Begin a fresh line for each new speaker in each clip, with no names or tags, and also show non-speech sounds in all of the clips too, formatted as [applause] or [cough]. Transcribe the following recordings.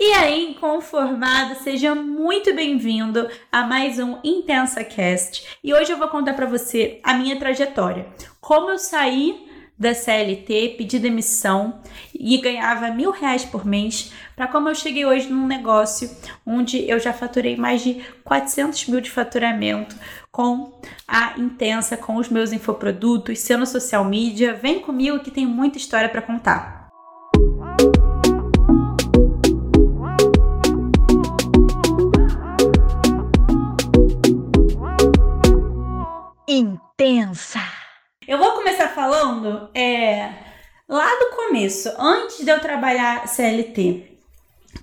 E aí, inconformado, seja muito bem-vindo a mais um Intensa Cast. E hoje eu vou contar para você a minha trajetória. Como eu saí da CLT, pedi demissão e ganhava mil reais por mês, para como eu cheguei hoje num negócio onde eu já faturei mais de 400 mil de faturamento com a Intensa, com os meus infoprodutos, sendo social media. Vem comigo que tem muita história para contar. Intensa. Eu vou começar falando é, lá do começo, antes de eu trabalhar CLT.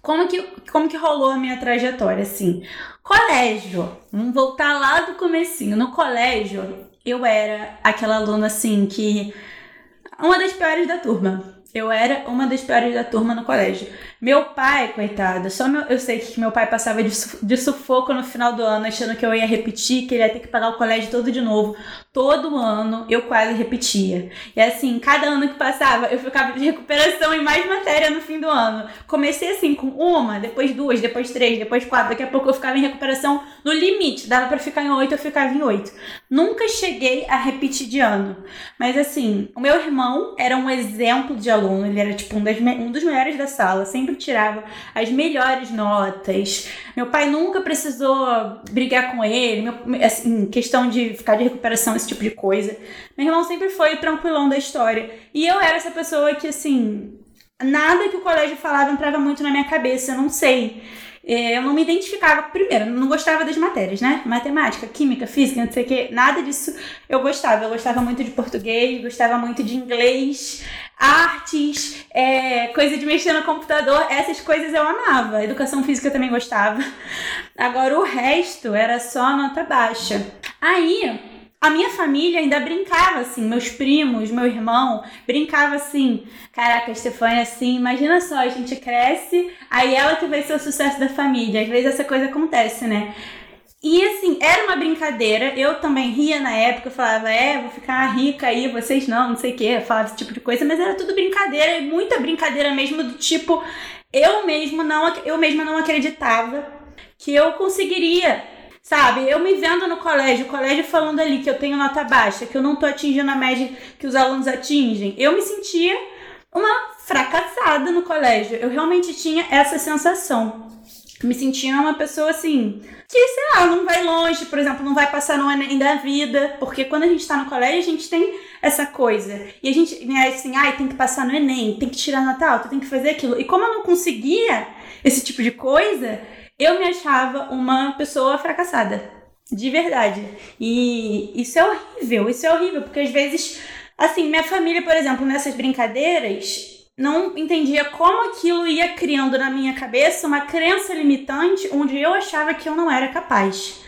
Como que, como que rolou a minha trajetória, assim? Colégio, vamos voltar lá do comecinho. No colégio, eu era aquela aluna, assim, que... Uma das piores da turma. Eu era uma das piores da turma no colégio. Meu pai, coitado, só meu, eu sei que meu pai passava de, de sufoco no final do ano, achando que eu ia repetir, que ele ia ter que pagar o colégio todo de novo. Todo ano eu quase repetia. E assim, cada ano que passava, eu ficava de recuperação em mais matéria no fim do ano. Comecei assim com uma, depois duas, depois três, depois quatro. Daqui a pouco eu ficava em recuperação no limite. Dava para ficar em oito, eu ficava em oito. Nunca cheguei a repetir de ano. Mas assim, o meu irmão era um exemplo de aluno. Ele era tipo um, das, um dos melhores da sala. Sempre tirava as melhores notas. Meu pai nunca precisou brigar com ele. Meu, assim, questão de ficar de recuperação esse tipo de coisa. Meu irmão sempre foi tranquilão da história. E eu era essa pessoa que, assim, nada que o colégio falava entrava muito na minha cabeça, eu não sei. É, eu não me identificava, primeiro, não gostava das matérias, né? Matemática, química, física, não sei o que, nada disso eu gostava. Eu gostava muito de português, gostava muito de inglês, artes, é, coisa de mexer no computador, essas coisas eu amava. Educação física eu também gostava. Agora o resto era só nota baixa. Aí, a minha família ainda brincava assim, meus primos, meu irmão, brincava assim. Caraca, a Stefania, assim, imagina só, a gente cresce, aí ela que vai ser o sucesso da família. Às vezes essa coisa acontece, né? E assim, era uma brincadeira. Eu também ria na época, eu falava, é, vou ficar rica aí, vocês não, não sei o que, falava esse tipo de coisa, mas era tudo brincadeira, muita brincadeira mesmo, do tipo, eu mesmo não, eu mesma não acreditava que eu conseguiria Sabe? Eu me vendo no colégio, o colégio falando ali que eu tenho nota baixa, que eu não tô atingindo a média que os alunos atingem. Eu me sentia uma fracassada no colégio. Eu realmente tinha essa sensação. Me sentia uma pessoa assim, que, sei lá, não vai longe, por exemplo, não vai passar no Enem da vida, porque quando a gente tá no colégio, a gente tem essa coisa. E a gente, né, assim, ai, tem que passar no Enem, tem que tirar nota alta, tem que fazer aquilo. E como eu não conseguia esse tipo de coisa, eu me achava uma pessoa fracassada. De verdade. E isso é horrível, isso é horrível, porque às vezes, assim, minha família, por exemplo, nessas brincadeiras, não entendia como aquilo ia criando na minha cabeça uma crença limitante onde eu achava que eu não era capaz.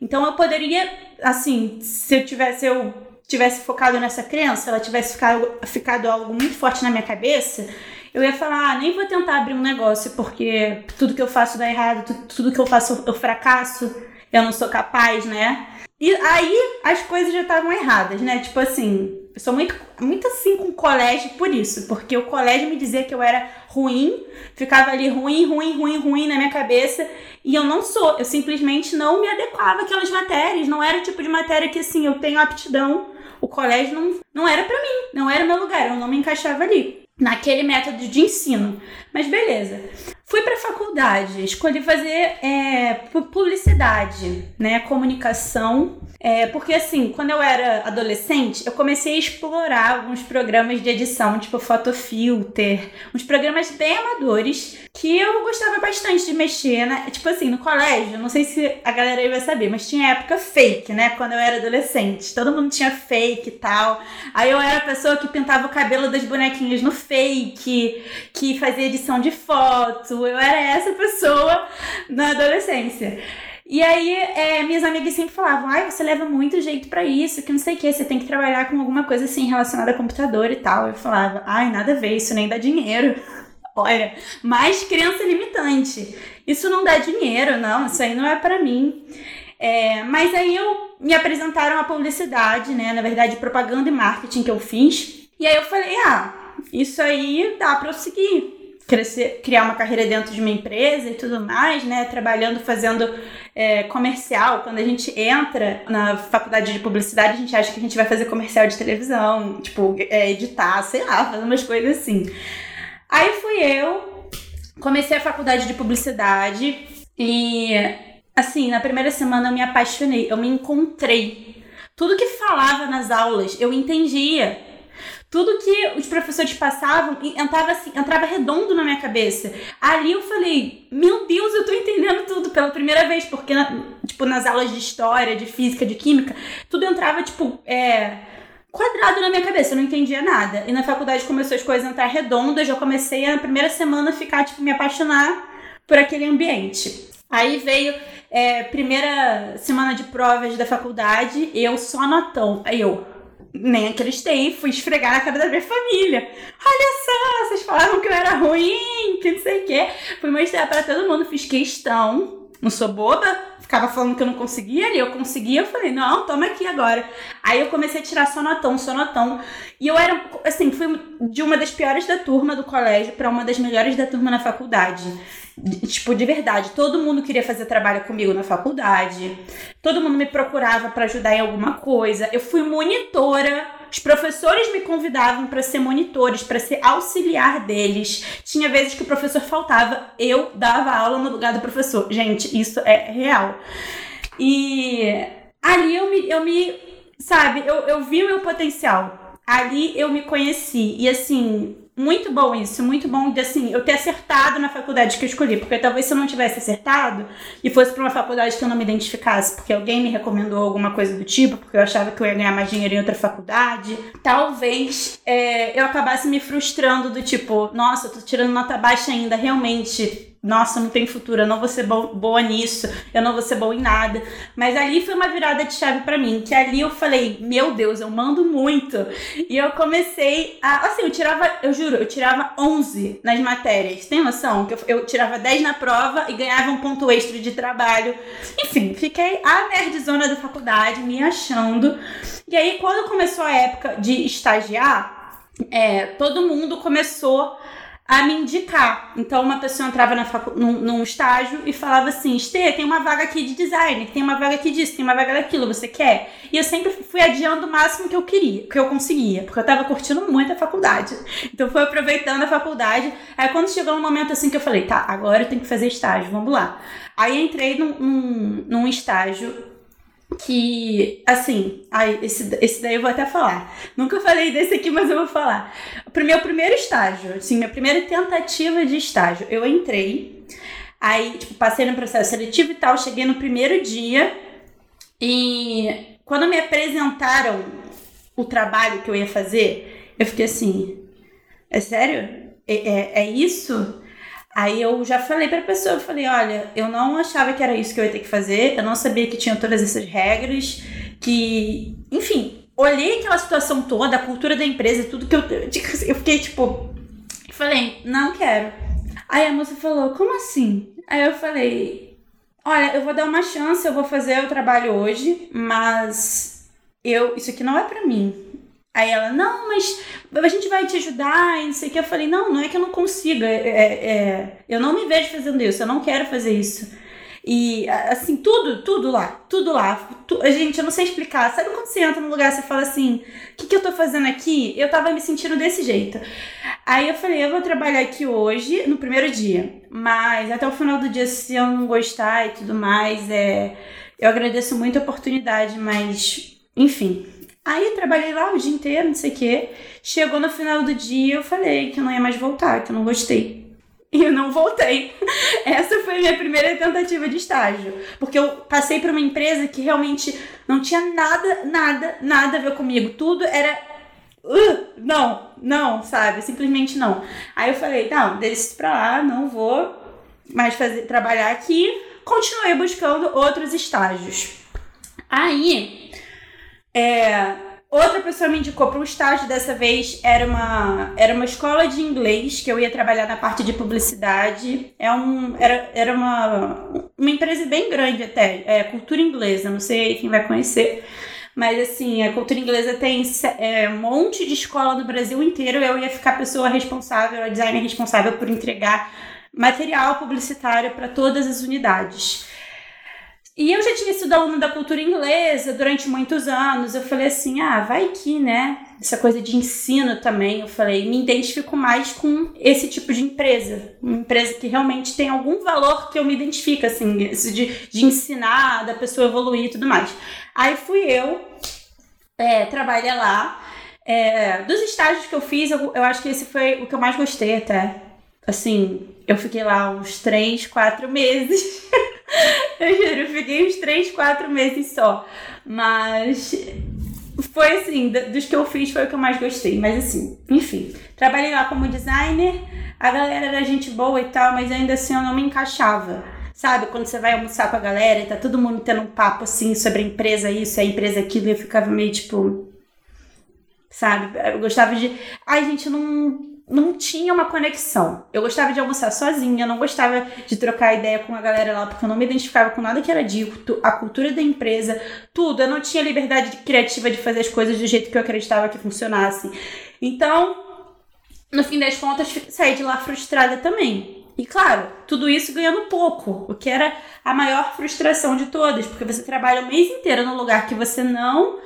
Então eu poderia, assim, se eu tivesse eu tivesse focado nessa crença, ela tivesse ficado, ficado algo muito forte na minha cabeça, eu ia falar, ah, nem vou tentar abrir um negócio, porque tudo que eu faço dá errado, tudo, que eu faço eu fracasso, eu não sou capaz, né? E aí as coisas já estavam erradas, né? Tipo assim, eu sou muito, muito assim com o colégio por isso, porque o colégio me dizia que eu era ruim, ficava ali ruim, ruim, ruim, ruim na minha cabeça, e eu não sou, eu simplesmente não me adequava àquelas matérias, não era o tipo de matéria que assim, eu tenho aptidão, o colégio não, não era para mim, não era meu lugar, eu não me encaixava ali naquele método de ensino. Mas beleza. Fui para faculdade, escolhi fazer é, publicidade, né, comunicação, é, porque assim, quando eu era adolescente, eu comecei a explorar alguns programas de edição, tipo Photofilter, uns programas bem amadores que eu gostava bastante de mexer, né? Tipo assim, no colégio, não sei se a galera aí vai saber, mas tinha época fake, né? Quando eu era adolescente, todo mundo tinha fake e tal. Aí eu era a pessoa que pintava o cabelo das bonequinhas no fake, que fazia edição de foto eu era essa pessoa na adolescência. E aí, é, minhas amigas sempre falavam: ai, você leva muito jeito para isso, que não sei o que, você tem que trabalhar com alguma coisa assim relacionada a computador e tal. Eu falava: ai, nada a ver, isso nem dá dinheiro. [laughs] Olha, mais crença limitante. Isso não dá dinheiro, não, isso aí não é para mim. É, mas aí eu me apresentaram a publicidade, né? Na verdade, propaganda e marketing que eu fiz. E aí eu falei: ah, isso aí dá pra eu seguir crescer, criar uma carreira dentro de uma empresa e tudo mais, né? Trabalhando, fazendo é, comercial. Quando a gente entra na faculdade de publicidade, a gente acha que a gente vai fazer comercial de televisão, tipo, é, editar, sei lá, fazer umas coisas assim. Aí fui eu, comecei a faculdade de publicidade e, assim, na primeira semana eu me apaixonei, eu me encontrei. Tudo que falava nas aulas eu entendia. Tudo que os professores passavam entrava, assim, entrava redondo na minha cabeça. Ali eu falei, meu Deus, eu tô entendendo tudo pela primeira vez, porque, tipo, nas aulas de história, de física, de química, tudo entrava, tipo, é, quadrado na minha cabeça, eu não entendia nada. E na faculdade começou as coisas a entrar redondas, eu comecei a, na primeira semana, ficar, tipo, me apaixonar por aquele ambiente. Aí veio é, primeira semana de provas da faculdade, eu só notão. Aí eu, nem acreditei, fui esfregar na cara da minha família. Olha só, vocês falavam que eu era ruim, que não sei o quê. Fui mostrar para todo mundo, fiz questão. Não sou boba, ficava falando que eu não conseguia, e eu conseguia, eu falei, não, toma aqui agora. Aí eu comecei a tirar sonotão, sonotão. E eu era, assim, fui de uma das piores da turma do colégio para uma das melhores da turma na faculdade. Tipo, de verdade, todo mundo queria fazer trabalho comigo na faculdade. Todo mundo me procurava para ajudar em alguma coisa. Eu fui monitora. Os professores me convidavam para ser monitores, para ser auxiliar deles. Tinha vezes que o professor faltava, eu dava aula no lugar do professor. Gente, isso é real. E ali eu me, eu me sabe, eu, eu vi o meu potencial. Ali eu me conheci. E assim, muito bom isso, muito bom de assim, eu ter acertado na faculdade que eu escolhi, porque talvez se eu não tivesse acertado e fosse para uma faculdade que eu não me identificasse, porque alguém me recomendou alguma coisa do tipo, porque eu achava que eu ia ganhar mais dinheiro em outra faculdade, talvez é, eu acabasse me frustrando do tipo, nossa, eu tô tirando nota baixa ainda, realmente nossa, não tem futuro, eu não vou ser bo boa nisso, eu não vou ser boa em nada. Mas ali foi uma virada de chave para mim, que ali eu falei, meu Deus, eu mando muito. E eu comecei a, assim, eu tirava, eu juro, eu tirava 11 nas matérias. Tem noção? Que eu, eu tirava 10 na prova e ganhava um ponto extra de trabalho. Enfim, fiquei a nerdzona da faculdade, me achando. E aí, quando começou a época de estagiar, é, todo mundo começou a me indicar. Então, uma pessoa entrava na facu num, num estágio e falava assim: Estê, tem uma vaga aqui de design, tem uma vaga aqui disso, tem uma vaga daquilo, você quer? E eu sempre fui adiando o máximo que eu queria, que eu conseguia, porque eu tava curtindo muito a faculdade. [laughs] Então, fui aproveitando a faculdade. Aí, quando chegou um momento assim que eu falei: tá, agora eu tenho que fazer estágio, vamos lá. Aí, entrei num, num, num estágio que, assim, ai, esse, esse daí eu vou até falar. Nunca falei desse aqui, mas eu vou falar. O meu primeiro estágio, assim, minha primeira tentativa de estágio, eu entrei, aí, tipo, passei no processo seletivo e tal, cheguei no primeiro dia e quando me apresentaram o trabalho que eu ia fazer, eu fiquei assim, é sério? É, é, é isso? Aí eu já falei pra pessoa, eu falei, olha, eu não achava que era isso que eu ia ter que fazer, eu não sabia que tinha todas essas regras, que, enfim, olhei aquela situação toda, a cultura da empresa, tudo que eu, eu fiquei tipo, falei, não quero. Aí a moça falou, como assim? Aí eu falei, olha, eu vou dar uma chance, eu vou fazer o trabalho hoje, mas eu, isso aqui não é para mim. Aí ela, não, mas a gente vai te ajudar e não sei o que. Eu falei, não, não é que eu não consiga. É, é, é, eu não me vejo fazendo isso, eu não quero fazer isso. E assim, tudo, tudo lá, tudo lá. Tu, gente, eu não sei explicar. Sabe quando você entra num lugar e você fala assim, o que, que eu tô fazendo aqui? Eu tava me sentindo desse jeito. Aí eu falei, eu vou trabalhar aqui hoje, no primeiro dia. Mas até o final do dia, se eu não gostar e tudo mais, é. Eu agradeço muito a oportunidade, mas enfim, Aí trabalhei lá o dia inteiro, não sei o quê. Chegou no final do dia, eu falei que eu não ia mais voltar, que eu não gostei. E eu não voltei. [laughs] Essa foi a minha primeira tentativa de estágio. Porque eu passei para uma empresa que realmente não tinha nada, nada, nada a ver comigo. Tudo era. Uh, não, não, sabe? Simplesmente não. Aí eu falei, não, deixa isso pra lá, não vou mais fazer, trabalhar aqui. Continuei buscando outros estágios. Aí é, outra pessoa me indicou para um estágio dessa vez era uma era uma escola de inglês que eu ia trabalhar na parte de publicidade. É um era, era uma uma empresa bem grande até, é cultura inglesa, não sei quem vai conhecer. Mas assim, a cultura inglesa tem é, um monte de escola no Brasil inteiro. Eu ia ficar a pessoa responsável, a designer responsável por entregar material publicitário para todas as unidades. E eu já tinha sido aluna da cultura inglesa durante muitos anos. Eu falei assim: ah, vai que, né? Essa coisa de ensino também. Eu falei: me identifico mais com esse tipo de empresa. Uma empresa que realmente tem algum valor que eu me identifico, assim, esse de, de ensinar, da pessoa evoluir e tudo mais. Aí fui eu, é, trabalhei lá. É, dos estágios que eu fiz, eu, eu acho que esse foi o que eu mais gostei até. Assim, eu fiquei lá uns três, quatro meses. [laughs] [laughs] eu juro, eu fiquei uns três, quatro meses só. Mas foi assim, dos que eu fiz foi o que eu mais gostei. Mas assim, enfim, trabalhei lá como designer, a galera era gente boa e tal, mas ainda assim eu não me encaixava. Sabe, quando você vai almoçar com a galera e tá todo mundo tendo um papo assim sobre a empresa isso, a empresa aquilo, e eu ficava meio tipo. Sabe? Eu gostava de. Ai, gente, não não tinha uma conexão. Eu gostava de almoçar sozinha, não gostava de trocar ideia com a galera lá, porque eu não me identificava com nada que era dito, a cultura da empresa, tudo. Eu não tinha liberdade criativa de fazer as coisas do jeito que eu acreditava que funcionasse. Então, no fim das contas, saí de lá frustrada também. E claro, tudo isso ganhando pouco, o que era a maior frustração de todas, porque você trabalha o mês inteiro num lugar que você não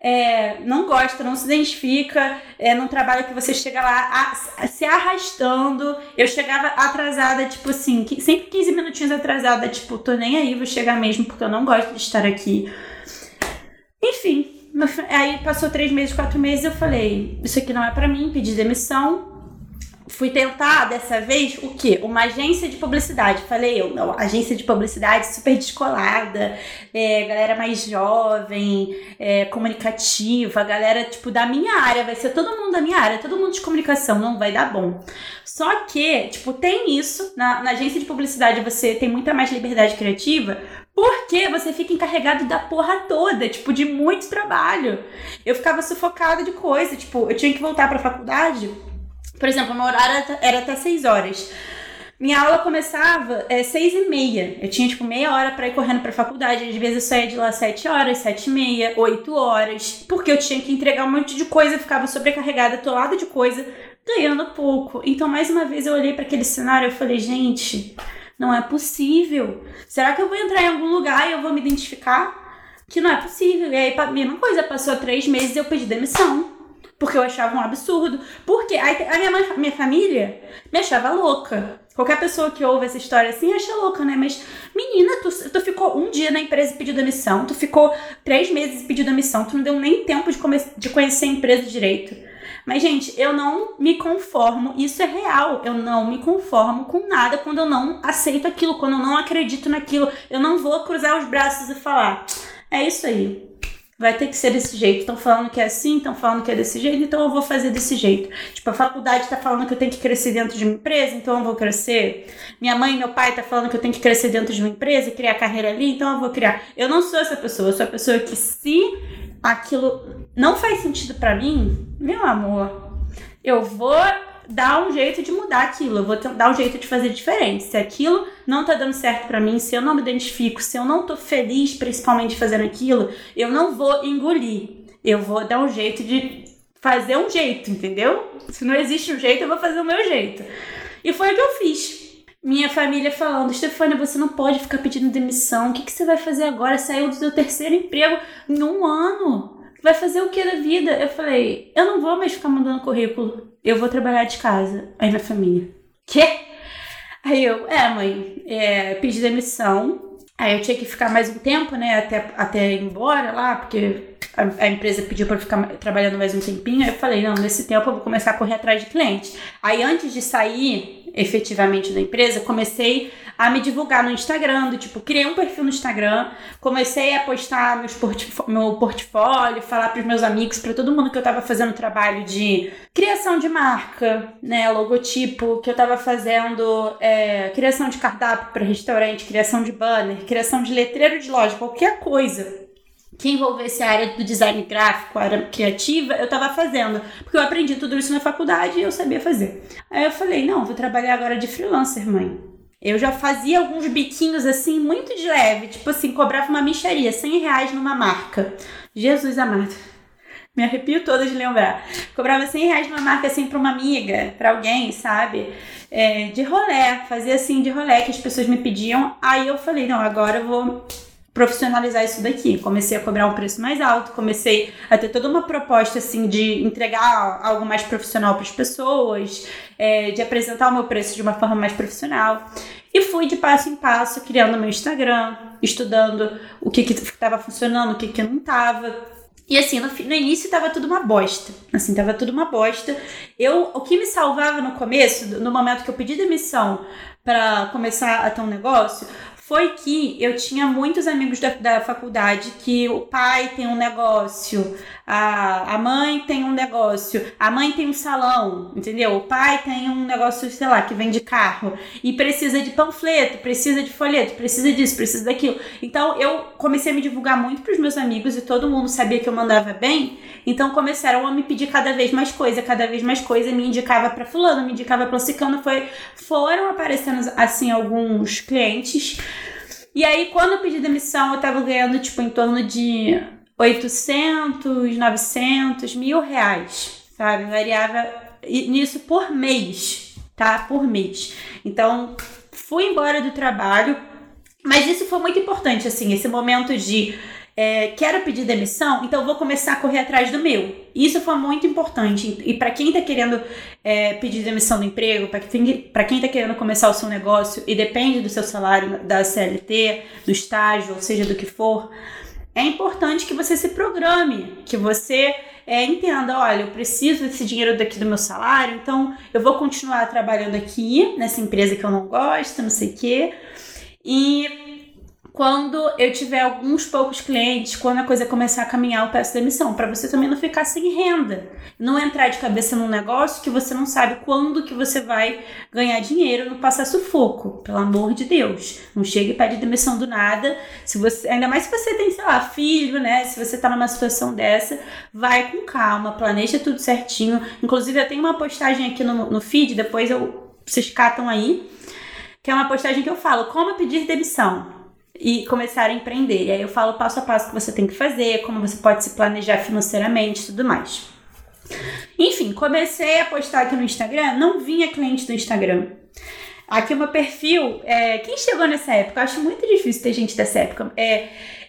é, não gosta, não se identifica, é, num trabalho que você chega lá a, a, se arrastando. Eu chegava atrasada, tipo assim, sempre 15 minutinhos atrasada, tipo, tô nem aí, vou chegar mesmo porque eu não gosto de estar aqui. Enfim, aí passou três meses, quatro meses, eu falei, isso aqui não é para mim, pedi demissão fui tentar dessa vez o quê? Uma agência de publicidade. Falei eu, não, agência de publicidade super descolada, é, galera mais jovem, é, comunicativa, galera tipo da minha área, vai ser todo mundo da minha área, todo mundo de comunicação, não vai dar bom. Só que, tipo, tem isso, na, na agência de publicidade você tem muita mais liberdade criativa, porque você fica encarregado da porra toda, tipo, de muito trabalho. Eu ficava sufocada de coisa, tipo, eu tinha que voltar pra faculdade por exemplo, meu horário era até 6 horas. Minha aula começava é, seis e meia. Eu tinha, tipo, meia hora para ir correndo pra faculdade. Às vezes eu saía de lá sete horas, sete e meia, oito horas. Porque eu tinha que entregar um monte de coisa, ficava sobrecarregada, atolada de coisa, ganhando pouco. Então, mais uma vez, eu olhei para aquele cenário e falei, gente, não é possível. Será que eu vou entrar em algum lugar e eu vou me identificar? Que não é possível. E aí, a mesma coisa, passou três meses e eu pedi demissão. Porque eu achava um absurdo. Porque a minha, mãe, minha família me achava louca. Qualquer pessoa que ouve essa história assim acha louca, né? Mas, menina, tu, tu ficou um dia na empresa e pediu demissão. Tu ficou três meses e pediu demissão. Tu não deu nem tempo de, come, de conhecer a empresa direito. Mas, gente, eu não me conformo. Isso é real. Eu não me conformo com nada quando eu não aceito aquilo, quando eu não acredito naquilo. Eu não vou cruzar os braços e falar. É isso aí vai ter que ser desse jeito. Estão falando que é assim, estão falando que é desse jeito, então eu vou fazer desse jeito. Tipo, a faculdade está falando que eu tenho que crescer dentro de uma empresa, então eu vou crescer. Minha mãe e meu pai tá falando que eu tenho que crescer dentro de uma empresa e criar carreira ali, então eu vou criar. Eu não sou essa pessoa, eu sou a pessoa que se aquilo não faz sentido para mim, meu amor, eu vou dar um jeito de mudar aquilo, eu vou dar um jeito de fazer diferente. Se aquilo não tá dando certo para mim, se eu não me identifico, se eu não tô feliz principalmente fazendo aquilo, eu não vou engolir. Eu vou dar um jeito de fazer um jeito, entendeu? Se não existe um jeito, eu vou fazer o meu jeito. E foi o que eu fiz. Minha família falando, Stefania, você não pode ficar pedindo demissão. O que, que você vai fazer agora? Saiu do seu terceiro emprego em um ano vai fazer o que da vida? Eu falei, eu não vou mais ficar mandando currículo, eu vou trabalhar de casa. Aí minha família, quê? Aí eu, é, mãe, é, pedi demissão. Aí eu tinha que ficar mais um tempo, né, até, até ir embora lá, porque a, a empresa pediu para ficar trabalhando mais um tempinho. Aí eu falei, não, nesse tempo eu vou começar a correr atrás de cliente. Aí antes de sair efetivamente da empresa, comecei a me divulgar no Instagram, do tipo, criei um perfil no Instagram, comecei a postar meus meu portfólio, falar para os meus amigos, para todo mundo que eu estava fazendo trabalho de criação de marca, né, logotipo, que eu estava fazendo é, criação de cardápio para restaurante, criação de banner, criação de letreiro de loja, qualquer coisa que envolvesse a área do design gráfico, a área criativa, eu tava fazendo. Porque eu aprendi tudo isso na faculdade e eu sabia fazer. Aí eu falei, não, vou trabalhar agora de freelancer, mãe. Eu já fazia alguns biquinhos assim, muito de leve. Tipo assim, cobrava uma micharia, 100 reais numa marca. Jesus amado. Me arrepio toda de lembrar. Cobrava 100 reais numa marca assim pra uma amiga, pra alguém, sabe? É, de rolé, fazia assim de rolé que as pessoas me pediam. Aí eu falei, não, agora eu vou profissionalizar isso daqui. Comecei a cobrar um preço mais alto, comecei a ter toda uma proposta assim de entregar algo mais profissional para as pessoas, é, de apresentar o meu preço de uma forma mais profissional. E fui de passo em passo criando meu Instagram, estudando o que estava funcionando, o que, que não estava e assim, no, no início tava tudo uma bosta. Assim, tava tudo uma bosta. Eu, o que me salvava no começo, no momento que eu pedi demissão para começar a ter um negócio, foi que eu tinha muitos amigos da, da faculdade que o pai tem um negócio, a, a mãe tem um negócio, a mãe tem um salão, entendeu? O pai tem um negócio, sei lá, que vende carro e precisa de panfleto, precisa de folheto, precisa disso, precisa daquilo. Então eu comecei a me divulgar muito para os meus amigos e todo mundo sabia que eu mandava bem, então começaram a me pedir cada vez mais coisa, cada vez mais coisa, me indicava para fulano, me indicava para ciclano, foi foram aparecendo assim alguns clientes. E aí quando eu pedi demissão, eu tava ganhando tipo em torno de 800, 900, mil reais, sabe? Variava nisso por mês, tá? Por mês. Então, fui embora do trabalho, mas isso foi muito importante, assim, esse momento de é, quero pedir demissão, então vou começar a correr atrás do meu. Isso foi muito importante. E para quem está querendo é, pedir demissão do emprego, para quem, está querendo começar o seu negócio e depende do seu salário da CLT, do estágio, ou seja, do que for, é importante que você se programe, que você é, entenda, olha, eu preciso desse dinheiro daqui do meu salário, então eu vou continuar trabalhando aqui nessa empresa que eu não gosto, não sei o quê. E quando eu tiver alguns poucos clientes, quando a coisa começar a caminhar, eu peço demissão, para você também não ficar sem renda, não entrar de cabeça num negócio que você não sabe quando que você vai ganhar dinheiro, não passar sufoco, pelo amor de Deus. Não chegue e pede demissão do nada. Se você, ainda mais se você tem, sei lá, filho, né? Se você tá numa situação dessa, vai com calma, planeja tudo certinho. Inclusive, eu tenho uma postagem aqui no, no feed, depois eu, vocês catam aí, que é uma postagem que eu falo como pedir demissão e começar a empreender. E aí eu falo passo a passo que você tem que fazer, como você pode se planejar financeiramente e tudo mais. Enfim, comecei a postar aqui no Instagram, não vinha cliente do Instagram. Aqui o meu perfil, é, quem chegou nessa época? Eu acho muito difícil ter gente dessa época. É,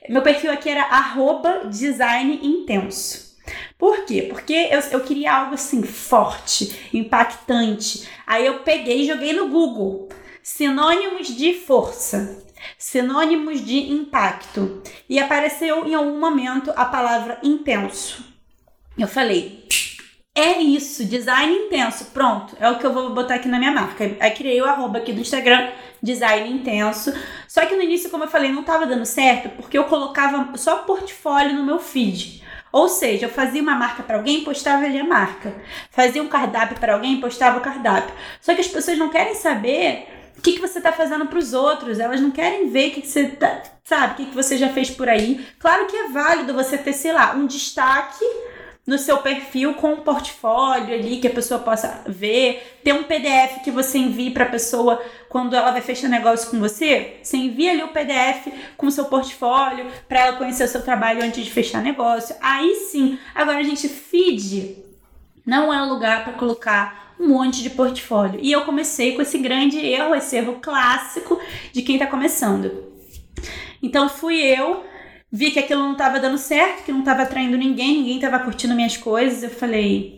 meu perfil aqui era arroba design intenso. Por quê? Porque eu, eu queria algo assim forte, impactante. Aí eu peguei e joguei no Google sinônimos de força sinônimos de impacto. E apareceu em algum momento a palavra intenso. Eu falei, é isso, design intenso. Pronto, é o que eu vou botar aqui na minha marca. Aí criei o arroba aqui do Instagram, design intenso. Só que no início, como eu falei, não estava dando certo porque eu colocava só portfólio no meu feed. Ou seja, eu fazia uma marca para alguém, postava ali a marca. Fazia um cardápio para alguém, postava o cardápio. Só que as pessoas não querem saber o que, que você está fazendo para os outros. Elas não querem ver o que, que você tá, sabe, o que, que você já fez por aí. Claro que é válido você ter, sei lá, um destaque no seu perfil com um portfólio ali que a pessoa possa ver, ter um PDF que você envie para a pessoa quando ela vai fechar negócio com você, você envia ali o PDF com o seu portfólio para ela conhecer o seu trabalho antes de fechar negócio. Aí sim. Agora a gente feed não é um lugar para colocar um monte de portfólio. E eu comecei com esse grande erro, esse erro clássico de quem está começando. Então fui eu, vi que aquilo não estava dando certo, que não estava atraindo ninguém, ninguém estava curtindo minhas coisas. Eu falei,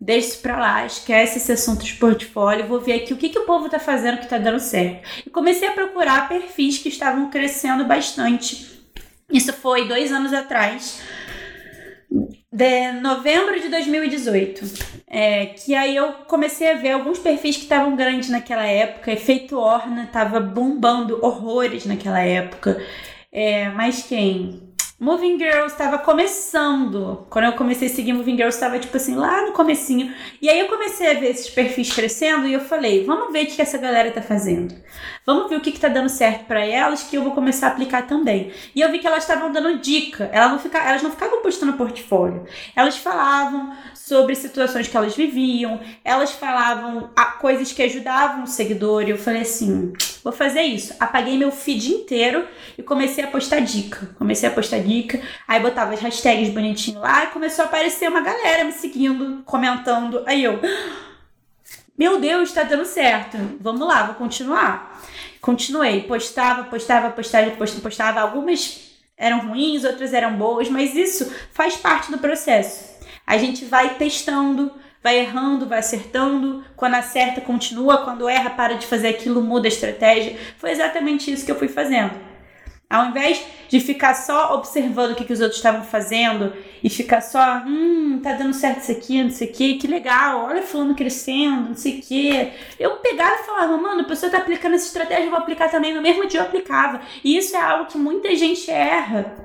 deixa isso pra lá, esquece esse assunto de portfólio, vou ver aqui o que, que o povo tá fazendo que tá dando certo. E comecei a procurar perfis que estavam crescendo bastante. Isso foi dois anos atrás de novembro de 2018. É, que aí eu comecei a ver alguns perfis que estavam grandes naquela época. Efeito Orna tava bombando horrores naquela época. É, mas quem? Moving Girls estava começando. Quando eu comecei a seguir Moving Girls, estava tipo assim, lá no comecinho. E aí eu comecei a ver esses perfis crescendo e eu falei, vamos ver o que essa galera tá fazendo. vamos ver o que, que tá dando certo para elas que eu vou começar a aplicar também. E eu vi que elas estavam dando dica, elas não, fica, elas não ficavam postando portfólio, elas falavam sobre situações que elas viviam, elas falavam coisas que ajudavam o seguidor, e eu falei assim, vou fazer isso. Apaguei meu feed inteiro e comecei a postar dica. Comecei a postar dica, aí botava as hashtags bonitinho lá e começou a aparecer uma galera me seguindo, comentando. Aí eu, meu Deus, tá dando certo. Vamos lá, vou continuar. Continuei, postava, postava, postava, postava, postava. Algumas eram ruins, outras eram boas, mas isso faz parte do processo. A gente vai testando, vai errando, vai acertando. Quando acerta, continua. Quando erra, para de fazer aquilo, muda a estratégia. Foi exatamente isso que eu fui fazendo. Ao invés de ficar só observando o que, que os outros estavam fazendo e ficar só, hum, tá dando certo isso aqui, não sei o que, que legal, olha fulano crescendo, não sei o que. Eu pegava e falava, mano, a pessoa tá aplicando essa estratégia, eu vou aplicar também. No mesmo dia eu aplicava. E isso é algo que muita gente erra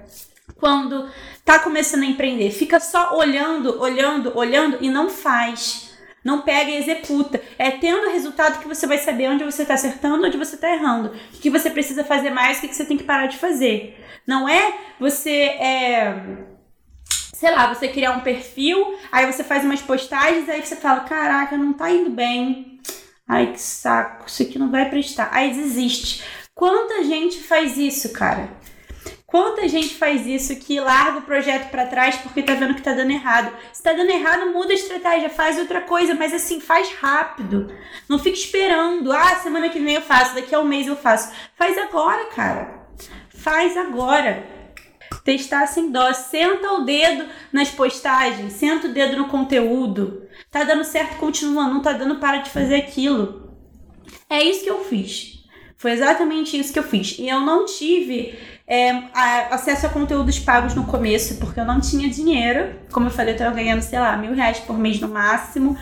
quando tá começando a empreender. Fica só olhando, olhando, olhando e não faz. Não pega e executa. É tendo o resultado que você vai saber onde você está acertando, onde você está errando. O que você precisa fazer mais, o que você tem que parar de fazer. Não é você. É, sei lá, você criar um perfil, aí você faz umas postagens, aí você fala: caraca, não tá indo bem. Ai, que saco, isso aqui não vai prestar. Aí desiste. Quanta gente faz isso, cara? Quanta gente faz isso que larga o projeto para trás porque tá vendo que tá dando errado. Se tá dando errado, muda a estratégia, faz outra coisa, mas assim, faz rápido. Não fica esperando. Ah, semana que vem eu faço, daqui a um mês eu faço. Faz agora, cara. Faz agora. Testar sem dó. Senta o dedo nas postagens, senta o dedo no conteúdo. Tá dando certo, continua. Não tá dando, para de fazer aquilo. É isso que eu fiz. Foi exatamente isso que eu fiz. E eu não tive é, a, acesso a conteúdos pagos no começo, porque eu não tinha dinheiro. Como eu falei, eu estava ganhando, sei lá, mil reais por mês no máximo.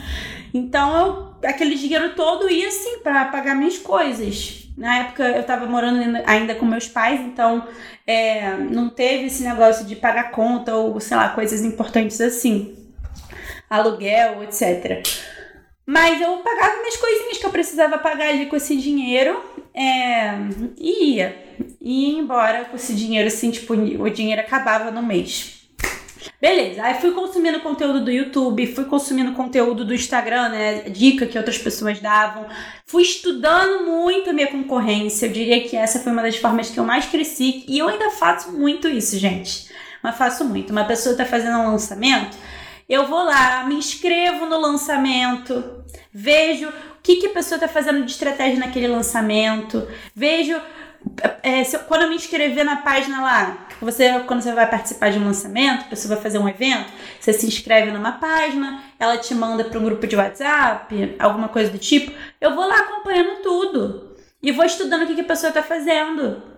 Então, eu, aquele dinheiro todo ia, assim, para pagar minhas coisas. Na época, eu estava morando ainda com meus pais, então é, não teve esse negócio de pagar conta ou, sei lá, coisas importantes assim. Aluguel, etc. Mas eu pagava minhas coisinhas que eu precisava pagar ali com esse dinheiro é, e ia. Ia embora com esse dinheiro, assim, tipo, o dinheiro acabava no mês. Beleza, aí fui consumindo conteúdo do YouTube, fui consumindo conteúdo do Instagram, né? Dica que outras pessoas davam. Fui estudando muito a minha concorrência. Eu diria que essa foi uma das formas que eu mais cresci. E eu ainda faço muito isso, gente. Mas faço muito. Uma pessoa tá fazendo um lançamento, eu vou lá, me inscrevo no lançamento, vejo o que, que a pessoa está fazendo de estratégia naquele lançamento, vejo é, se, quando eu me inscrever na página lá, você quando você vai participar de um lançamento, a pessoa vai fazer um evento, você se inscreve numa página, ela te manda para um grupo de WhatsApp, alguma coisa do tipo, eu vou lá acompanhando tudo e vou estudando o que, que a pessoa está fazendo.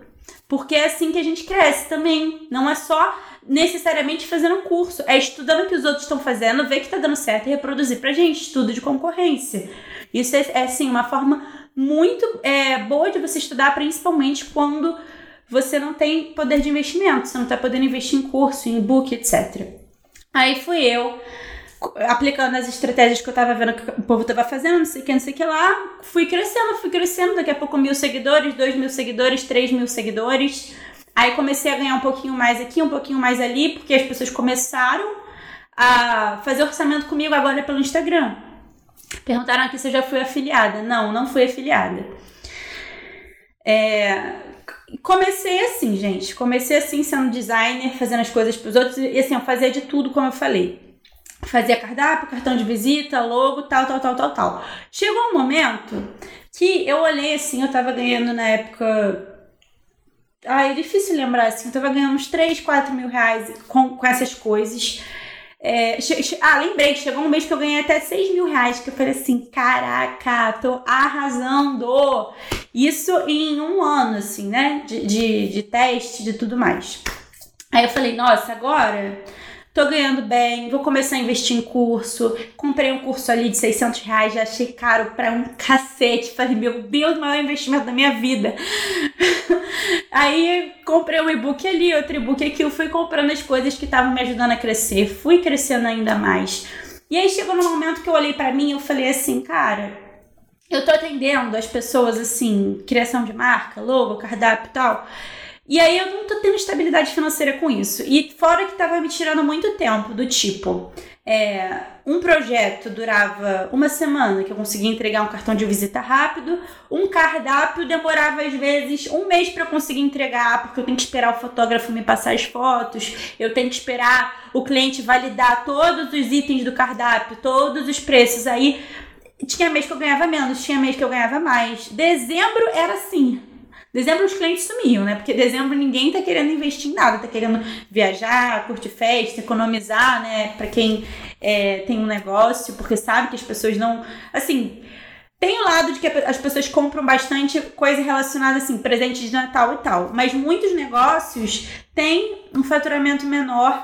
Porque é assim que a gente cresce também. Não é só necessariamente fazendo curso, é estudando o que os outros estão fazendo, ver que está dando certo e reproduzir pra gente, estudo de concorrência. Isso é, é assim, uma forma muito é, boa de você estudar, principalmente quando você não tem poder de investimento, você não está podendo investir em curso, em e-book, etc. Aí fui eu aplicando as estratégias que eu tava vendo que o povo tava fazendo, não sei o que, não sei o que lá. Fui crescendo, fui crescendo. Daqui a pouco mil seguidores, dois mil seguidores, três mil seguidores. Aí comecei a ganhar um pouquinho mais aqui, um pouquinho mais ali, porque as pessoas começaram a fazer orçamento comigo agora pelo Instagram. Perguntaram aqui se eu já fui afiliada. Não, não fui afiliada. É, comecei assim, gente. Comecei assim, sendo designer, fazendo as coisas para os outros. E assim, eu fazia de tudo, como eu falei. Fazia cardápio, cartão de visita, logo, tal, tal, tal, tal, tal. Chegou um momento que eu olhei assim, eu tava ganhando na época Ai, é difícil lembrar, assim. Eu tava ganhando uns 3, 4 mil reais com, com essas coisas. É, ah, lembrei que chegou um mês que eu ganhei até 6 mil reais. Que eu falei assim: caraca, tô arrasando! Isso em um ano, assim, né? De, de, de teste, de tudo mais. Aí eu falei: nossa, agora tô ganhando bem, vou começar a investir em curso. Comprei um curso ali de 600 reais, já achei caro pra um [laughs] cacete. Falei, meu Deus, maior investimento da minha vida. [laughs] Aí comprei um e-book ali, outro e-book aqui. Eu fui comprando as coisas que estavam me ajudando a crescer, fui crescendo ainda mais. E aí chegou no momento que eu olhei para mim e eu falei assim, cara, eu tô atendendo as pessoas assim, criação de marca, logo, cardápio e tal. E aí eu não tô tendo estabilidade financeira com isso. E fora que tava me tirando muito tempo, do tipo, é, um projeto durava uma semana, que eu conseguia entregar um cartão de visita rápido, um cardápio demorava às vezes um mês para eu conseguir entregar, porque eu tenho que esperar o fotógrafo me passar as fotos, eu tenho que esperar o cliente validar todos os itens do cardápio, todos os preços. Aí tinha mês que eu ganhava menos, tinha mês que eu ganhava mais. Dezembro era assim. Dezembro os clientes sumiam, né? Porque dezembro ninguém tá querendo investir em nada, tá querendo viajar, curtir festa, economizar, né? Para quem é, tem um negócio, porque sabe que as pessoas não. Assim, tem o lado de que as pessoas compram bastante coisa relacionada, assim, presente de Natal e tal. Mas muitos negócios têm um faturamento menor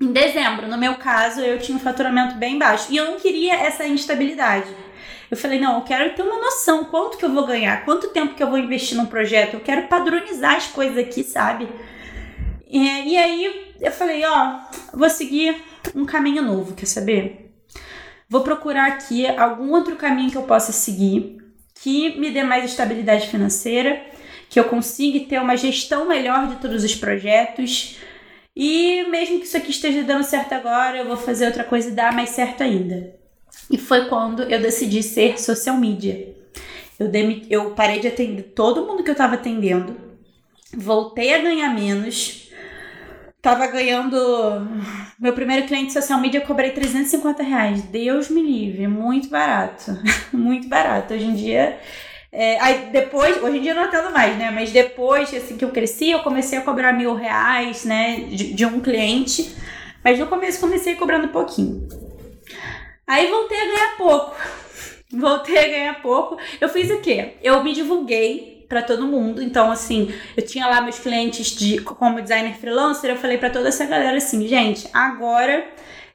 em dezembro. No meu caso, eu tinha um faturamento bem baixo. E eu não queria essa instabilidade. Eu falei, não, eu quero ter uma noção quanto que eu vou ganhar, quanto tempo que eu vou investir num projeto, eu quero padronizar as coisas aqui, sabe? E, e aí eu falei, ó, vou seguir um caminho novo, quer saber? Vou procurar aqui algum outro caminho que eu possa seguir que me dê mais estabilidade financeira, que eu consiga ter uma gestão melhor de todos os projetos. E mesmo que isso aqui esteja dando certo agora, eu vou fazer outra coisa e dar mais certo ainda. E foi quando eu decidi ser social media. Eu, eu parei de atender todo mundo que eu tava atendendo, voltei a ganhar menos. Tava ganhando. Meu primeiro cliente social media eu cobrei 350 reais. Deus me livre, muito barato. [laughs] muito barato. Hoje em dia. É, aí depois, hoje em dia eu não atendo mais, né? Mas depois assim que eu cresci, eu comecei a cobrar mil reais, né? De, de um cliente. Mas no começo comecei cobrando pouquinho. Aí voltei a ganhar pouco. [laughs] Voltei a ganhar pouco. Eu fiz o quê? Eu me divulguei para todo mundo. Então, assim, eu tinha lá meus clientes de como designer freelancer. Eu falei para toda essa galera assim, gente, agora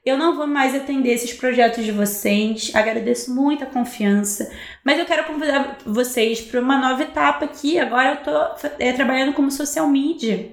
eu não vou mais atender esses projetos de vocês. Agradeço muito a confiança, mas eu quero convidar vocês para uma nova etapa aqui. Agora eu tô é, trabalhando como social media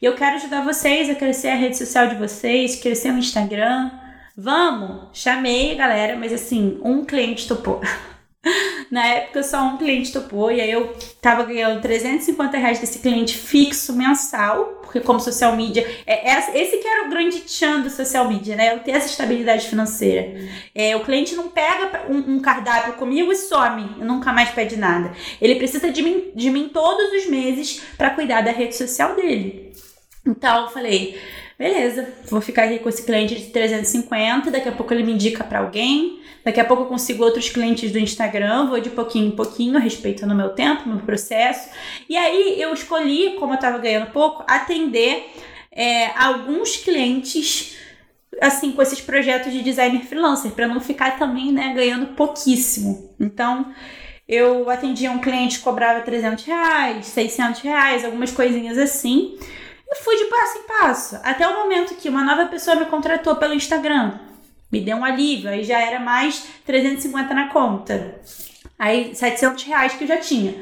e eu quero ajudar vocês a crescer a rede social de vocês, crescer o Instagram Vamos! Chamei a galera, mas assim, um cliente topou. [laughs] Na época, só um cliente topou, e aí eu tava ganhando 350 reais desse cliente fixo mensal, porque como social media, é, é, esse que era o grande tchan do social media, né? Eu ter essa estabilidade financeira. É, o cliente não pega um, um cardápio comigo e some, nunca mais pede nada. Ele precisa de mim, de mim todos os meses para cuidar da rede social dele. Então eu falei, beleza, vou ficar aqui com esse cliente de 350, daqui a pouco ele me indica para alguém, daqui a pouco eu consigo outros clientes do Instagram, vou de pouquinho em pouquinho, respeitando o meu tempo, meu processo. E aí eu escolhi, como eu tava ganhando pouco, atender é, alguns clientes assim com esses projetos de designer freelancer para não ficar também né ganhando pouquíssimo então eu atendia um cliente cobrava 300 reais 600 reais algumas coisinhas assim e fui de passo em passo, até o momento que uma nova pessoa me contratou pelo Instagram. Me deu um alívio, aí já era mais 350 na conta. Aí 700 reais que eu já tinha.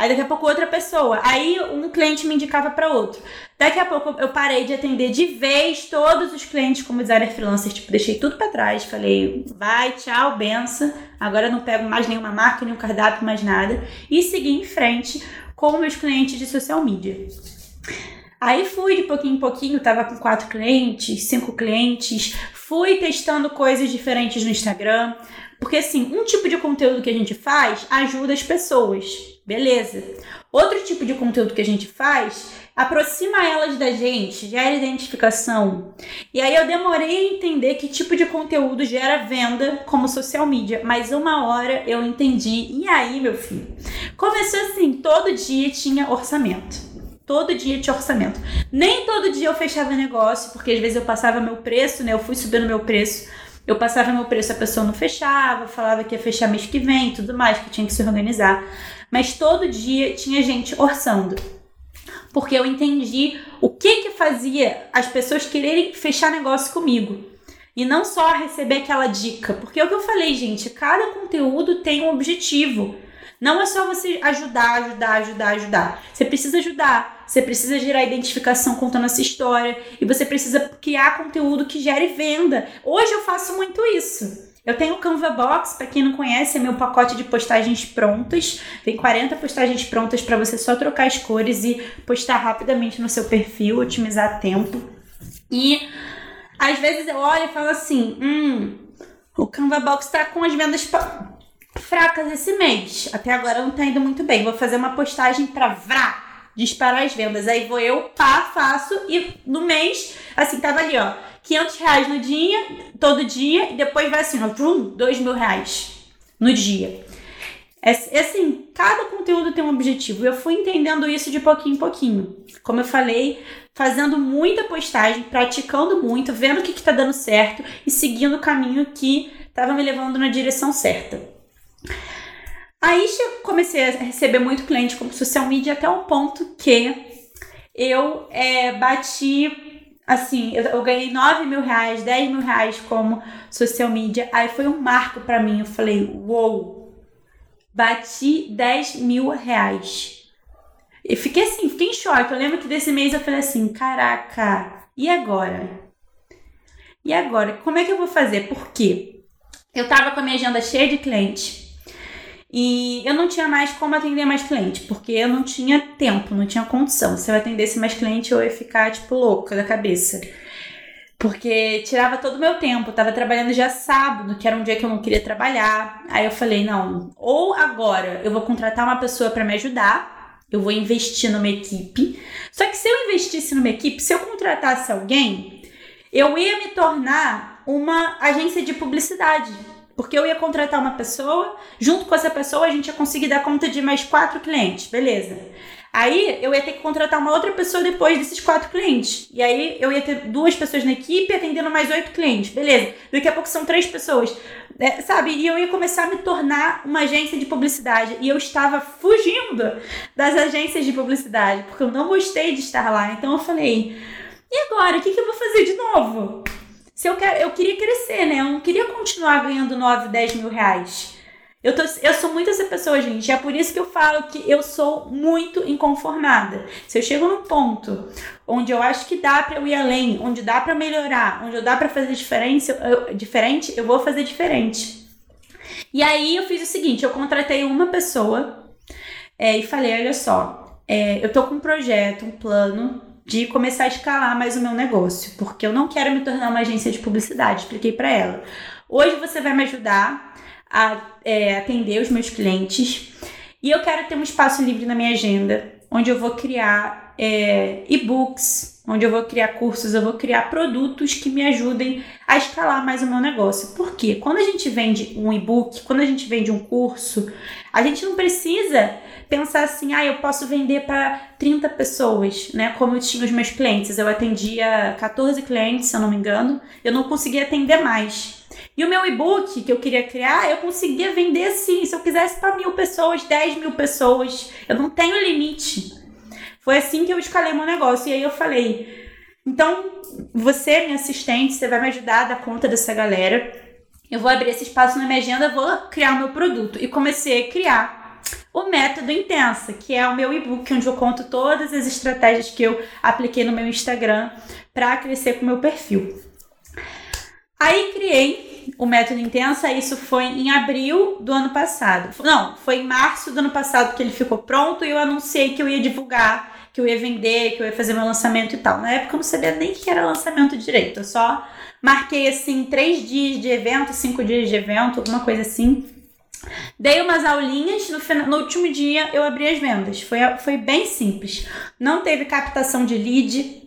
Aí daqui a pouco outra pessoa. Aí um cliente me indicava para outro. Daqui a pouco eu parei de atender de vez todos os clientes como designer freelancer. Tipo, deixei tudo para trás. Falei, vai, tchau, benção. Agora não pego mais nenhuma marca, nenhum cardápio, mais nada. E segui em frente com meus clientes de social media. Aí fui de pouquinho em pouquinho, tava com quatro clientes, cinco clientes, fui testando coisas diferentes no Instagram, porque assim, um tipo de conteúdo que a gente faz ajuda as pessoas, beleza. Outro tipo de conteúdo que a gente faz aproxima elas da gente, gera identificação. E aí eu demorei a entender que tipo de conteúdo gera venda como social media, mas uma hora eu entendi. E aí, meu filho, começou assim, todo dia tinha orçamento todo dia tinha orçamento. Nem todo dia eu fechava negócio, porque às vezes eu passava meu preço, né? Eu fui subindo meu preço. Eu passava meu preço, a pessoa não fechava, falava que ia fechar mês que vem, tudo mais, que tinha que se organizar. Mas todo dia tinha gente orçando. Porque eu entendi o que que fazia as pessoas quererem fechar negócio comigo. E não só receber aquela dica. Porque é o que eu falei, gente, cada conteúdo tem um objetivo. Não é só você ajudar, ajudar, ajudar, ajudar. Você precisa ajudar. Você precisa gerar identificação contando essa história. E você precisa criar conteúdo que gere venda. Hoje eu faço muito isso. Eu tenho o Canva Box, para quem não conhece, é meu pacote de postagens prontas. Tem 40 postagens prontas para você só trocar as cores e postar rapidamente no seu perfil, otimizar tempo. E às vezes eu olho e falo assim: hum, o Canva Box tá com as vendas fracas esse mês. Até agora não tá indo muito bem. Vou fazer uma postagem para vrá disparar as vendas. Aí vou eu, pá, faço e no mês, assim, tava ali, ó, 500 reais no dia, todo dia, e depois vai assim, ó, trum, 2 mil reais no dia. É, é assim, cada conteúdo tem um objetivo. Eu fui entendendo isso de pouquinho em pouquinho. Como eu falei, fazendo muita postagem, praticando muito, vendo o que, que tá dando certo e seguindo o caminho que estava me levando na direção certa. Aí comecei a receber muito cliente como social media até um ponto que eu é, bati, assim, eu, eu, ganhei 9 mil reais, 10 mil reais como social media. Aí foi um marco para mim. Eu falei, uou, wow, bati 10 mil reais. E fiquei assim, fiquei em choque. Eu lembro que desse mês eu falei assim, caraca, e agora? E agora? Como é que eu vou fazer? Por quê? Eu tava com a minha agenda cheia de clientes e eu não tinha mais como atender mais cliente, porque eu não tinha tempo, não tinha condição. Se eu atendesse mais cliente, eu ia ficar, tipo, louca da cabeça. Porque tirava todo o meu tempo. Eu tava trabalhando já sábado, que era um dia que eu não queria trabalhar. Aí eu falei, não, ou agora eu vou contratar uma pessoa para me ajudar, eu vou investir numa equipe. Só que se eu investisse numa equipe, se eu contratasse alguém, eu ia me tornar uma agência de publicidade porque eu ia contratar uma pessoa, junto com essa pessoa a gente ia conseguir dar conta de mais quatro clientes, beleza. Aí eu ia ter que contratar uma outra pessoa depois desses quatro clientes. E aí eu ia ter duas pessoas na equipe atendendo mais oito clientes, beleza. Daqui a pouco são três pessoas, é, sabe? E eu ia começar a me tornar uma agência de publicidade. E eu estava fugindo das agências de publicidade, porque eu não gostei de estar lá. Então eu falei, e agora? O que, que eu vou fazer de novo? Se eu, quero, eu queria crescer, né? Eu não queria continuar ganhando 9, 10 mil reais. Eu, tô, eu sou muito essa pessoa, gente. É por isso que eu falo que eu sou muito inconformada. Se eu chego num ponto onde eu acho que dá para eu ir além, onde dá para melhorar, onde eu dá para fazer diferença, eu, diferente, eu vou fazer diferente. E aí eu fiz o seguinte: eu contratei uma pessoa é, e falei: olha só, é, eu tô com um projeto, um plano de começar a escalar mais o meu negócio, porque eu não quero me tornar uma agência de publicidade. Expliquei para ela. Hoje você vai me ajudar a é, atender os meus clientes e eu quero ter um espaço livre na minha agenda, onde eu vou criar é, e-books, onde eu vou criar cursos, eu vou criar produtos que me ajudem a escalar mais o meu negócio. Porque quando a gente vende um e-book, quando a gente vende um curso, a gente não precisa pensar assim, ah, eu posso vender para 30 pessoas, né? Como eu tinha os meus clientes. Eu atendia 14 clientes, se eu não me engano. Eu não conseguia atender mais. E o meu e-book que eu queria criar, eu conseguia vender assim, se eu quisesse para mil pessoas, 10 mil pessoas. Eu não tenho limite. Foi assim que eu escalei meu negócio. E aí eu falei, então, você, minha assistente, você vai me ajudar a dar conta dessa galera. Eu vou abrir esse espaço na minha agenda, vou criar o meu produto. E comecei a criar o método Intensa, que é o meu e-book onde eu conto todas as estratégias que eu apliquei no meu Instagram para crescer com o meu perfil. Aí criei o método Intensa, isso foi em abril do ano passado. Não, foi em março do ano passado que ele ficou pronto e eu anunciei que eu ia divulgar, que eu ia vender, que eu ia fazer meu lançamento e tal. Na época eu não sabia nem que era lançamento direito, eu só marquei assim três dias de evento, cinco dias de evento, alguma coisa assim Dei umas aulinhas, no, final, no último dia eu abri as vendas. Foi, foi bem simples. Não teve captação de lead,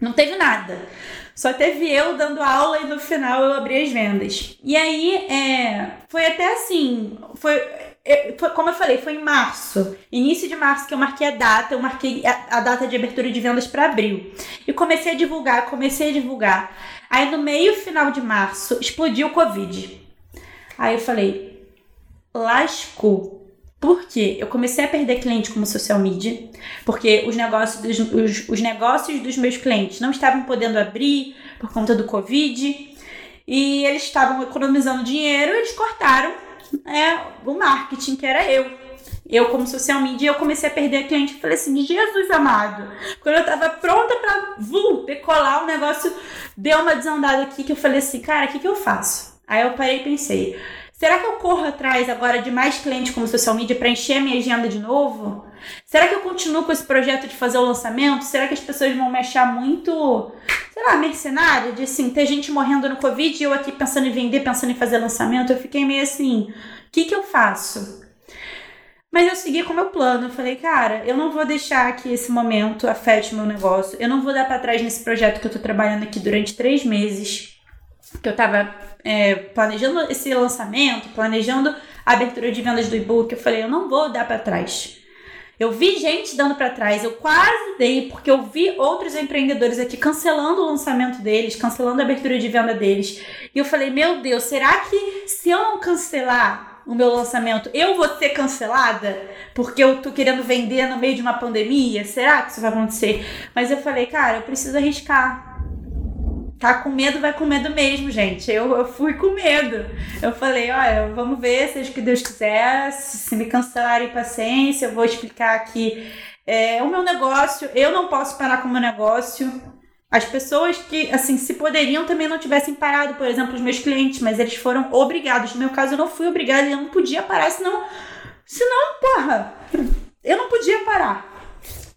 não teve nada. Só teve eu dando aula e no final eu abri as vendas. E aí, é, foi até assim, foi, como eu falei, foi em março, início de março que eu marquei a data, eu marquei a, a data de abertura de vendas para abril. E comecei a divulgar, comecei a divulgar. Aí no meio final de março explodiu o Covid. Aí eu falei, lascou. Por quê? Eu comecei a perder cliente como social media, porque os negócios dos, os, os negócios dos meus clientes não estavam podendo abrir por conta do Covid e eles estavam economizando dinheiro eles cortaram é, o marketing, que era eu. Eu, como social media, eu comecei a perder cliente falei assim: Jesus amado. Quando eu tava pronta pra vum, decolar, o negócio deu uma desandada aqui que eu falei assim: cara, o que, que eu faço? Aí eu parei e pensei, será que eu corro atrás agora de mais clientes como social media para encher minha agenda de novo? Será que eu continuo com esse projeto de fazer o lançamento? Será que as pessoas vão me achar muito, sei lá, mercenária? De assim, ter gente morrendo no Covid e eu aqui pensando em vender, pensando em fazer lançamento? Eu fiquei meio assim, o que, que eu faço? Mas eu segui com o meu plano. Eu falei, cara, eu não vou deixar que esse momento afete o meu negócio. Eu não vou dar para trás nesse projeto que eu tô trabalhando aqui durante três meses. Que eu tava é, planejando esse lançamento, planejando a abertura de vendas do e-book. Eu falei, eu não vou dar para trás. Eu vi gente dando para trás, eu quase dei, porque eu vi outros empreendedores aqui cancelando o lançamento deles, cancelando a abertura de venda deles. E eu falei, meu Deus, será que se eu não cancelar o meu lançamento, eu vou ser cancelada? Porque eu tô querendo vender no meio de uma pandemia? Será que isso vai acontecer? Mas eu falei, cara, eu preciso arriscar tá com medo, vai com medo mesmo, gente. Eu, eu fui com medo. Eu falei, olha, vamos ver, seja o que Deus quiser. Se me cancelarem paciência, eu vou explicar que é o meu negócio, eu não posso parar com o meu negócio. As pessoas que, assim, se poderiam também não tivessem parado, por exemplo, os meus clientes, mas eles foram obrigados. No meu caso, eu não fui obrigada e eu não podia parar, senão, senão, porra, eu não podia parar.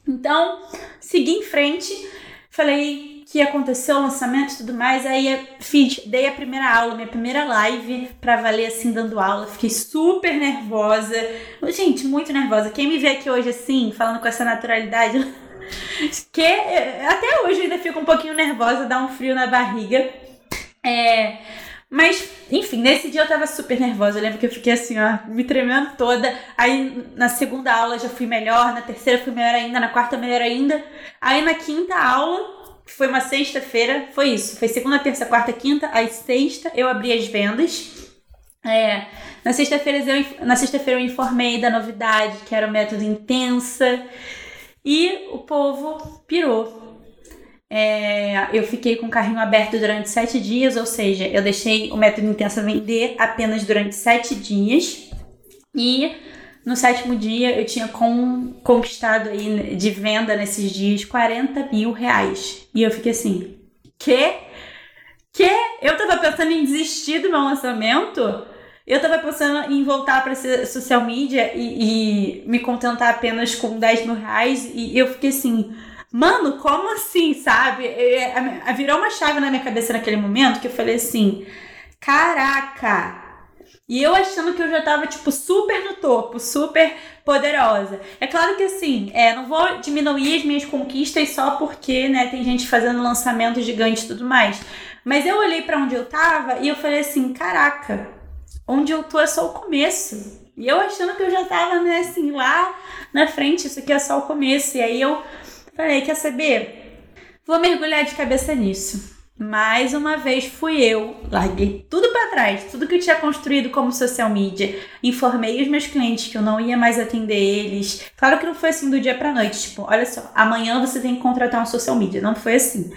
Então, segui em frente, falei, que aconteceu o lançamento e tudo mais. Aí fiz, dei a primeira aula, minha primeira live pra valer assim, dando aula. Fiquei super nervosa. Gente, muito nervosa. Quem me vê aqui hoje assim, falando com essa naturalidade, [laughs] que até hoje ainda fico um pouquinho nervosa, dá um frio na barriga. É. Mas, enfim, nesse dia eu tava super nervosa. Eu lembro que eu fiquei assim, ó, me tremendo toda. Aí na segunda aula já fui melhor, na terceira fui melhor ainda, na quarta melhor ainda. Aí na quinta aula foi uma sexta-feira, foi isso. Foi segunda, terça, quarta, quinta, aí sexta eu abri as vendas. É, na sexta-feira eu, na sexta-feira eu informei da novidade, que era o método intensa, e o povo pirou. É, eu fiquei com o carrinho aberto durante sete dias, ou seja, eu deixei o método intensa vender apenas durante sete dias. E no sétimo dia, eu tinha com, conquistado aí de venda nesses dias 40 mil reais. E eu fiquei assim, que? Que? Eu tava pensando em desistir do meu lançamento? Eu tava pensando em voltar para social media e, e, me contentar apenas com 10 mil reais. E eu fiquei assim, mano, como assim, sabe? Virou uma chave na minha cabeça naquele momento que eu falei assim, caraca, e eu achando que eu já tava, tipo, super no topo, super poderosa. É claro que assim, é, não vou diminuir as minhas conquistas só porque, né, tem gente fazendo lançamento gigante e tudo mais. Mas eu olhei para onde eu tava e eu falei assim, caraca, onde eu tô é só o começo. E eu achando que eu já tava, né, assim, lá na frente, isso aqui é só o começo. E aí eu falei, quer saber? Vou mergulhar de cabeça nisso. Mais uma vez fui eu, larguei tudo para trás, tudo que eu tinha construído como social media, informei os meus clientes que eu não ia mais atender eles. Claro que não foi assim do dia para noite, tipo, olha só, amanhã você tem que contratar um social media, não foi assim.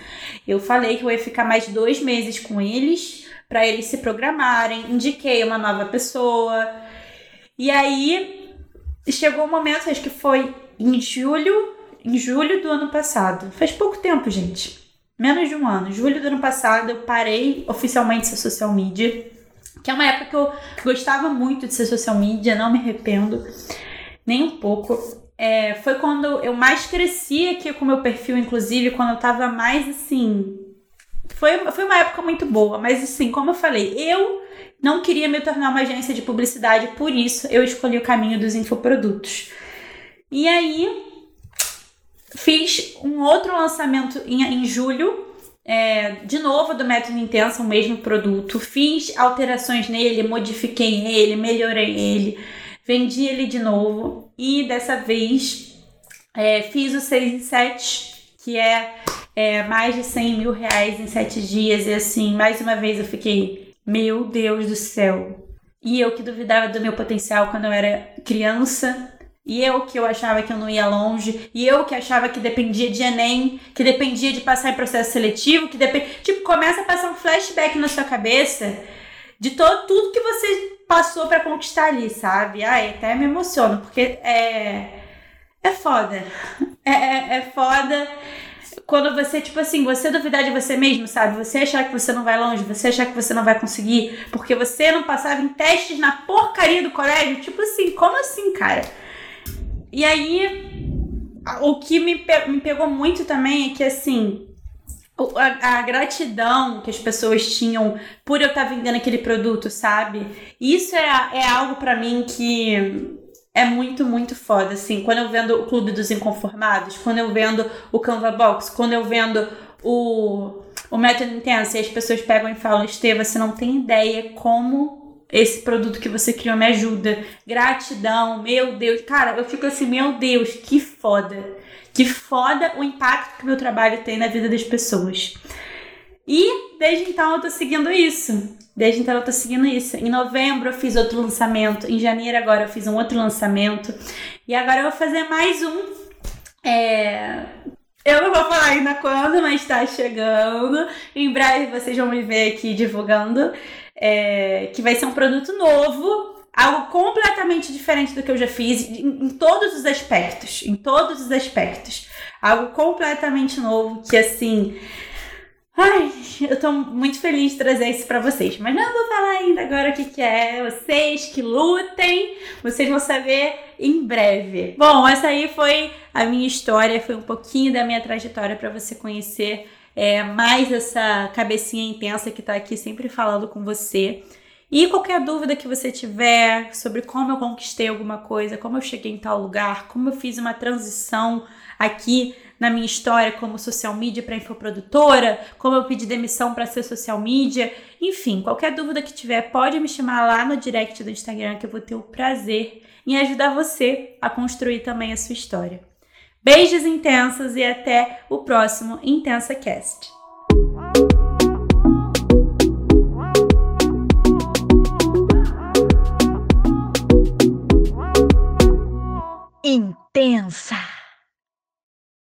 Eu falei que eu ia ficar mais dois meses com eles para eles se programarem, indiquei uma nova pessoa e aí chegou o um momento, acho que foi em julho, em julho do ano passado, faz pouco tempo, gente menos de um ano, julho do ano passado, eu parei oficialmente de ser social media, que é uma época que eu gostava muito de ser social media, não me arrependo nem um pouco. É, foi quando eu mais cresci aqui com o meu perfil, inclusive, quando eu tava mais assim. Foi, foi uma época muito boa, mas assim, como eu falei, eu não queria me tornar uma agência de publicidade, por isso eu escolhi o caminho dos infoprodutos. E aí, Fiz um outro lançamento em, em julho, é, de novo do método intenso, o mesmo produto. Fiz alterações nele, modifiquei ele, melhorei ele, vendi ele de novo. E dessa vez é, fiz o 6 em 7, que é, é mais de 100 mil reais em 7 dias. E assim, mais uma vez eu fiquei, meu Deus do céu. E eu que duvidava do meu potencial quando eu era criança, e eu que eu achava que eu não ia longe, e eu que achava que dependia de Enem, que dependia de passar em processo seletivo, que depende. Tipo, começa a passar um flashback na sua cabeça de todo, tudo que você passou para conquistar ali, sabe? Ai, até me emociono, porque é. É foda. [laughs] É, é, é foda. quando você, tipo assim, você duvidar de você mesmo, sabe? Você achar que você não vai longe, você achar que você não vai conseguir, porque você não passava em testes na porcaria do colégio. Tipo assim, como assim, cara? E aí, o que me, pe me pegou muito também é que, assim, a, a, gratidão que as pessoas tinham por eu estar vendendo aquele produto, sabe? Isso é, é algo para mim que é muito, muito foda, assim. Quando eu vendo o Clube dos Inconformados, quando eu vendo o Canva Box, quando eu vendo o, o Método Intenso, e as pessoas pegam e falam, Estevam, você não tem ideia como esse produto que você criou me ajuda. Gratidão, meu Deus. Cara, eu fico assim, meu Deus, que foda. Que foda o impacto que meu trabalho tem na vida das pessoas. E desde então eu tô seguindo isso. Desde então eu tô seguindo isso. Em novembro eu fiz outro lançamento. Em janeiro agora eu fiz um outro lançamento. E agora eu vou fazer mais um. É... Eu não vou falar ainda quando, mas tá chegando. Em breve vocês vão me ver aqui divulgando. É... Que vai ser um produto novo. Algo completamente diferente do que eu já fiz em, em todos os aspectos. Em todos os aspectos. Algo completamente novo que assim Ai, eu tô muito feliz de trazer isso para vocês, mas não vou falar ainda agora o que, que é. Vocês que lutem, vocês vão saber em breve. Bom, essa aí foi a minha história, foi um pouquinho da minha trajetória para você conhecer é, mais essa cabecinha intensa que tá aqui sempre falando com você. E qualquer dúvida que você tiver sobre como eu conquistei alguma coisa, como eu cheguei em tal lugar, como eu fiz uma transição aqui na minha história como social media para infoprodutora, como eu pedi demissão para ser social media, enfim, qualquer dúvida que tiver, pode me chamar lá no direct do Instagram que eu vou ter o prazer em ajudar você a construir também a sua história. Beijos intensos e até o próximo Intensa Cast. Intensa.